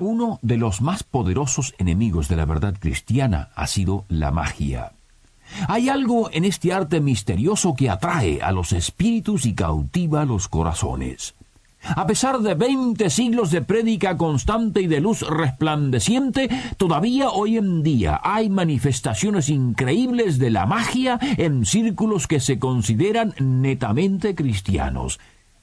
Uno de los más poderosos enemigos de la verdad cristiana ha sido la magia. Hay algo en este arte misterioso que atrae a los espíritus y cautiva los corazones. A pesar de veinte siglos de prédica constante y de luz resplandeciente, todavía hoy en día hay manifestaciones increíbles de la magia en círculos que se consideran netamente cristianos.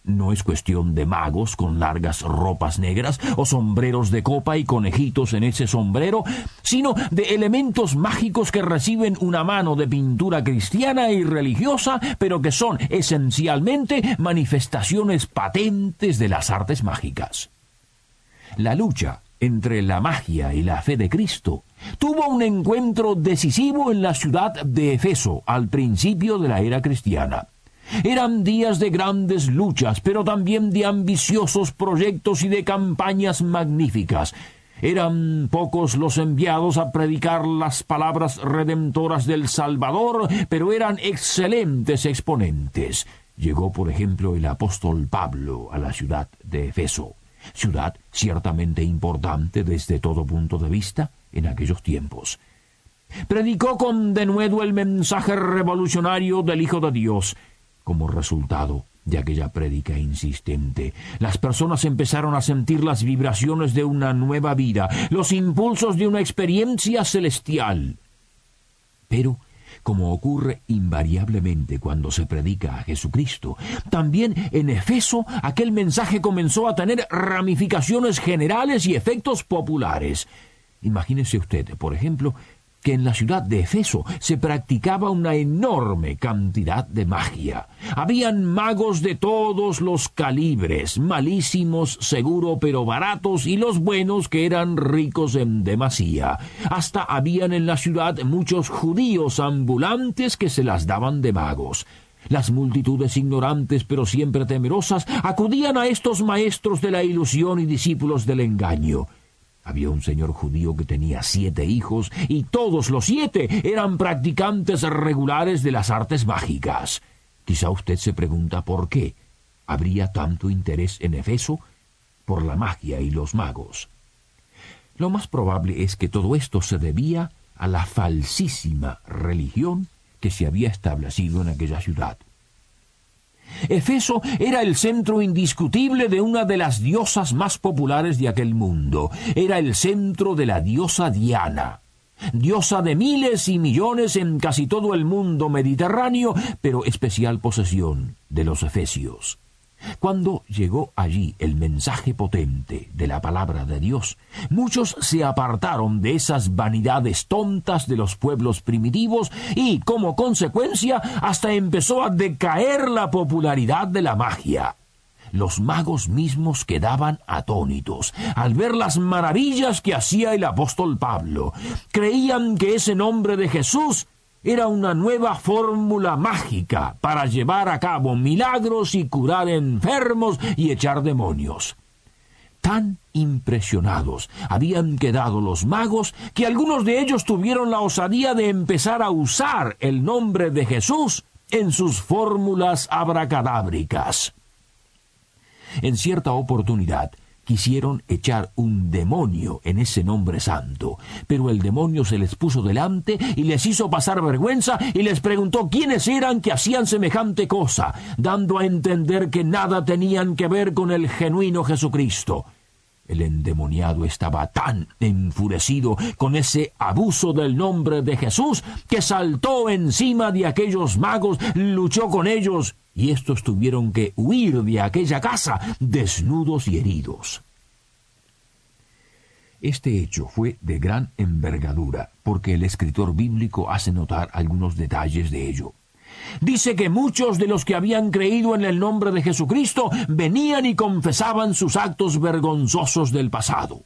No es cuestión de magos con largas ropas negras o sombreros de copa y conejitos en ese sombrero, sino de elementos mágicos que reciben una mano de pintura cristiana y religiosa, pero que son esencialmente manifestaciones patentes de las artes mágicas. La lucha entre la magia y la fe de Cristo tuvo un encuentro decisivo en la ciudad de Efeso al principio de la era cristiana. Eran días de grandes luchas, pero también de ambiciosos proyectos y de campañas magníficas. Eran pocos los enviados a predicar las palabras redentoras del Salvador, pero eran excelentes exponentes. Llegó, por ejemplo, el apóstol Pablo a la ciudad de Efeso, ciudad ciertamente importante desde todo punto de vista en aquellos tiempos. Predicó con denuedo el mensaje revolucionario del Hijo de Dios, como resultado de aquella prédica insistente, las personas empezaron a sentir las vibraciones de una nueva vida, los impulsos de una experiencia celestial. Pero, como ocurre invariablemente cuando se predica a Jesucristo, también en Efeso aquel mensaje comenzó a tener ramificaciones generales y efectos populares. Imagínese usted, por ejemplo, que en la ciudad de Efeso se practicaba una enorme cantidad de magia. Habían magos de todos los calibres, malísimos, seguro, pero baratos, y los buenos que eran ricos en demasía. Hasta habían en la ciudad muchos judíos ambulantes que se las daban de magos. Las multitudes ignorantes pero siempre temerosas acudían a estos maestros de la ilusión y discípulos del engaño. Había un señor judío que tenía siete hijos y todos los siete eran practicantes regulares de las artes mágicas. Quizá usted se pregunta por qué habría tanto interés en Efeso por la magia y los magos. Lo más probable es que todo esto se debía a la falsísima religión que se había establecido en aquella ciudad. Efeso era el centro indiscutible de una de las diosas más populares de aquel mundo. Era el centro de la diosa Diana, diosa de miles y millones en casi todo el mundo mediterráneo, pero especial posesión de los efesios. Cuando llegó allí el mensaje potente de la palabra de Dios, muchos se apartaron de esas vanidades tontas de los pueblos primitivos y, como consecuencia, hasta empezó a decaer la popularidad de la magia. Los magos mismos quedaban atónitos al ver las maravillas que hacía el apóstol Pablo. Creían que ese nombre de Jesús era una nueva fórmula mágica para llevar a cabo milagros y curar enfermos y echar demonios. Tan impresionados habían quedado los magos que algunos de ellos tuvieron la osadía de empezar a usar el nombre de Jesús en sus fórmulas abracadábricas. En cierta oportunidad, quisieron echar un demonio en ese nombre santo, pero el demonio se les puso delante y les hizo pasar vergüenza y les preguntó quiénes eran que hacían semejante cosa, dando a entender que nada tenían que ver con el genuino Jesucristo. El endemoniado estaba tan enfurecido con ese abuso del nombre de Jesús que saltó encima de aquellos magos, luchó con ellos y estos tuvieron que huir de aquella casa desnudos y heridos. Este hecho fue de gran envergadura, porque el escritor bíblico hace notar algunos detalles de ello. Dice que muchos de los que habían creído en el nombre de Jesucristo venían y confesaban sus actos vergonzosos del pasado.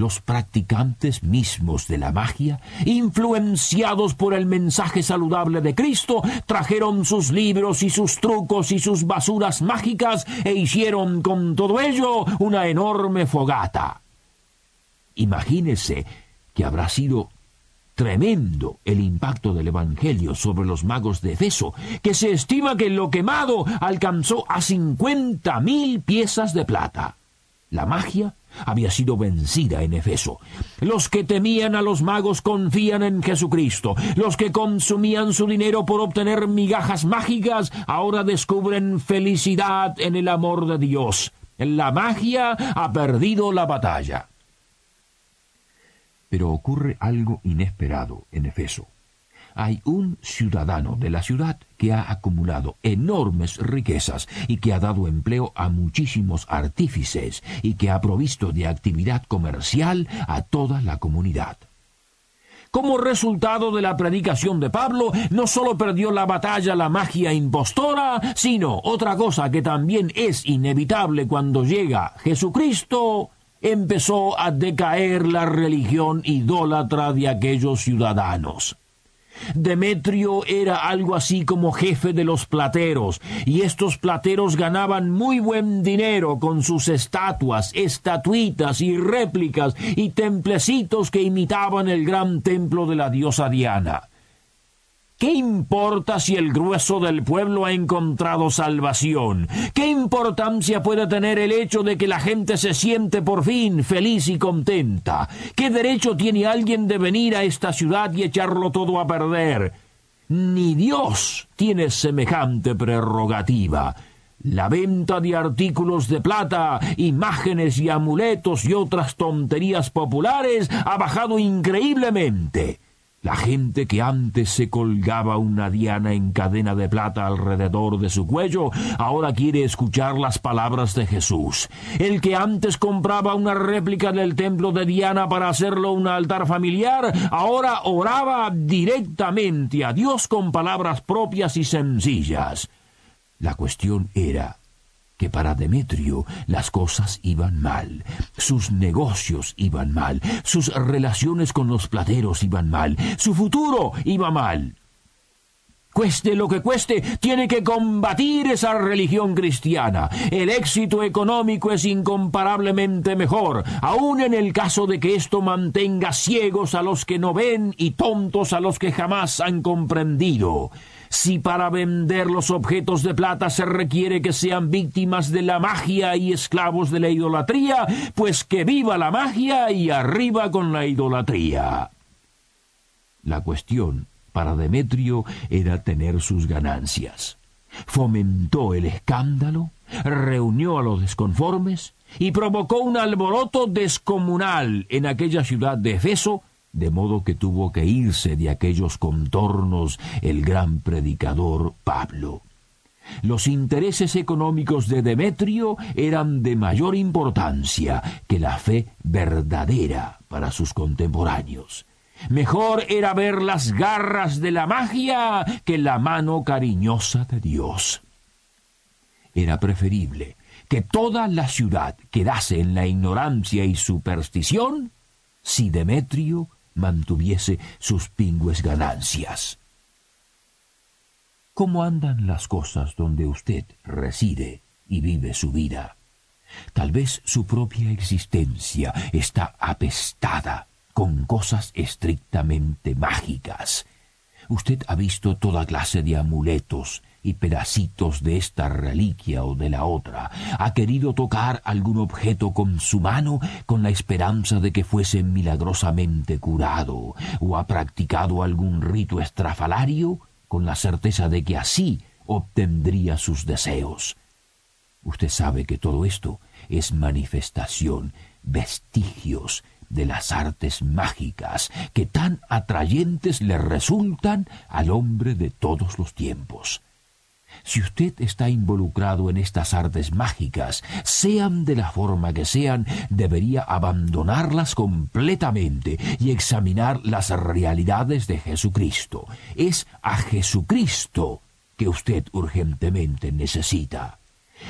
Los practicantes mismos de la magia, influenciados por el mensaje saludable de Cristo, trajeron sus libros y sus trucos y sus basuras mágicas e hicieron con todo ello una enorme fogata. Imagínese que habrá sido tremendo el impacto del Evangelio sobre los magos de Efeso, que se estima que lo quemado alcanzó a cincuenta mil piezas de plata. La magia había sido vencida en Efeso. Los que temían a los magos confían en Jesucristo. Los que consumían su dinero por obtener migajas mágicas ahora descubren felicidad en el amor de Dios. La magia ha perdido la batalla. Pero ocurre algo inesperado en Efeso hay un ciudadano de la ciudad que ha acumulado enormes riquezas y que ha dado empleo a muchísimos artífices y que ha provisto de actividad comercial a toda la comunidad. Como resultado de la predicación de Pablo, no solo perdió la batalla la magia impostora, sino otra cosa que también es inevitable cuando llega Jesucristo, empezó a decaer la religión idólatra de aquellos ciudadanos. Demetrio era algo así como jefe de los plateros, y estos plateros ganaban muy buen dinero con sus estatuas, estatuitas y réplicas y templecitos que imitaban el gran templo de la diosa Diana. ¿Qué importa si el grueso del pueblo ha encontrado salvación? ¿Qué importancia puede tener el hecho de que la gente se siente por fin feliz y contenta? ¿Qué derecho tiene alguien de venir a esta ciudad y echarlo todo a perder? Ni Dios tiene semejante prerrogativa. La venta de artículos de plata, imágenes y amuletos y otras tonterías populares ha bajado increíblemente. La gente que antes se colgaba una diana en cadena de plata alrededor de su cuello, ahora quiere escuchar las palabras de Jesús. El que antes compraba una réplica del templo de Diana para hacerlo un altar familiar, ahora oraba directamente a Dios con palabras propias y sencillas. La cuestión era que para Demetrio las cosas iban mal, sus negocios iban mal, sus relaciones con los plateros iban mal, su futuro iba mal. Cueste lo que cueste, tiene que combatir esa religión cristiana. El éxito económico es incomparablemente mejor, aun en el caso de que esto mantenga ciegos a los que no ven y tontos a los que jamás han comprendido. Si para vender los objetos de plata se requiere que sean víctimas de la magia y esclavos de la idolatría, pues que viva la magia y arriba con la idolatría. La cuestión para Demetrio era tener sus ganancias. Fomentó el escándalo, reunió a los desconformes y provocó un alboroto descomunal en aquella ciudad de Efeso de modo que tuvo que irse de aquellos contornos el gran predicador Pablo. Los intereses económicos de Demetrio eran de mayor importancia que la fe verdadera para sus contemporáneos. Mejor era ver las garras de la magia que la mano cariñosa de Dios. Era preferible que toda la ciudad quedase en la ignorancia y superstición si Demetrio mantuviese sus pingües ganancias. ¿Cómo andan las cosas donde usted reside y vive su vida? Tal vez su propia existencia está apestada con cosas estrictamente mágicas. Usted ha visto toda clase de amuletos y pedacitos de esta reliquia o de la otra, ha querido tocar algún objeto con su mano con la esperanza de que fuese milagrosamente curado, o ha practicado algún rito estrafalario con la certeza de que así obtendría sus deseos. Usted sabe que todo esto es manifestación, vestigios de las artes mágicas que tan atrayentes le resultan al hombre de todos los tiempos. Si usted está involucrado en estas artes mágicas, sean de la forma que sean, debería abandonarlas completamente y examinar las realidades de Jesucristo. Es a Jesucristo que usted urgentemente necesita.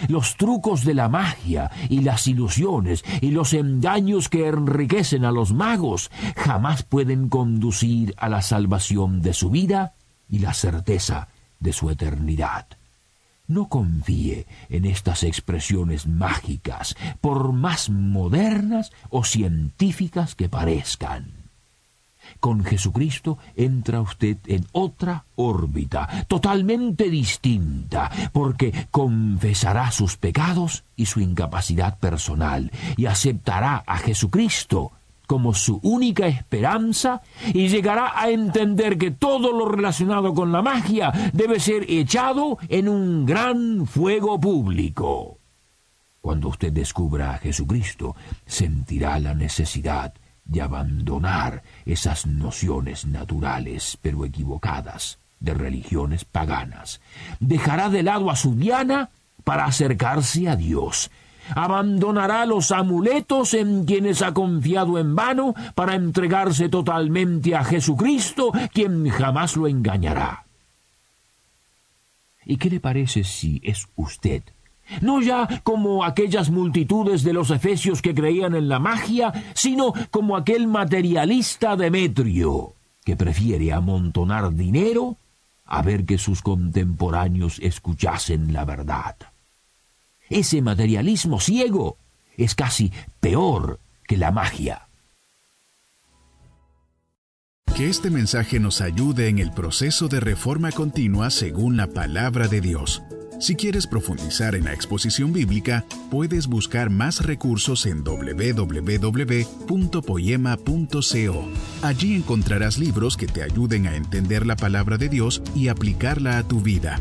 Los trucos de la magia y las ilusiones y los engaños que enriquecen a los magos jamás pueden conducir a la salvación de su vida y la certeza de su eternidad. No confíe en estas expresiones mágicas, por más modernas o científicas que parezcan. Con Jesucristo entra usted en otra órbita, totalmente distinta, porque confesará sus pecados y su incapacidad personal, y aceptará a Jesucristo como su única esperanza y llegará a entender que todo lo relacionado con la magia debe ser echado en un gran fuego público. Cuando usted descubra a Jesucristo, sentirá la necesidad de abandonar esas nociones naturales pero equivocadas de religiones paganas. Dejará de lado a su Diana para acercarse a Dios. Abandonará los amuletos en quienes ha confiado en vano para entregarse totalmente a Jesucristo, quien jamás lo engañará. ¿Y qué le parece si es usted no ya como aquellas multitudes de los efesios que creían en la magia, sino como aquel materialista Demetrio, que prefiere amontonar dinero a ver que sus contemporáneos escuchasen la verdad. Ese materialismo ciego es casi peor que la magia. Que este mensaje nos ayude en el proceso de reforma continua según la palabra de Dios. Si quieres profundizar en la exposición bíblica, puedes buscar más recursos en www.poema.co. Allí encontrarás libros que te ayuden a entender la palabra de Dios y aplicarla a tu vida.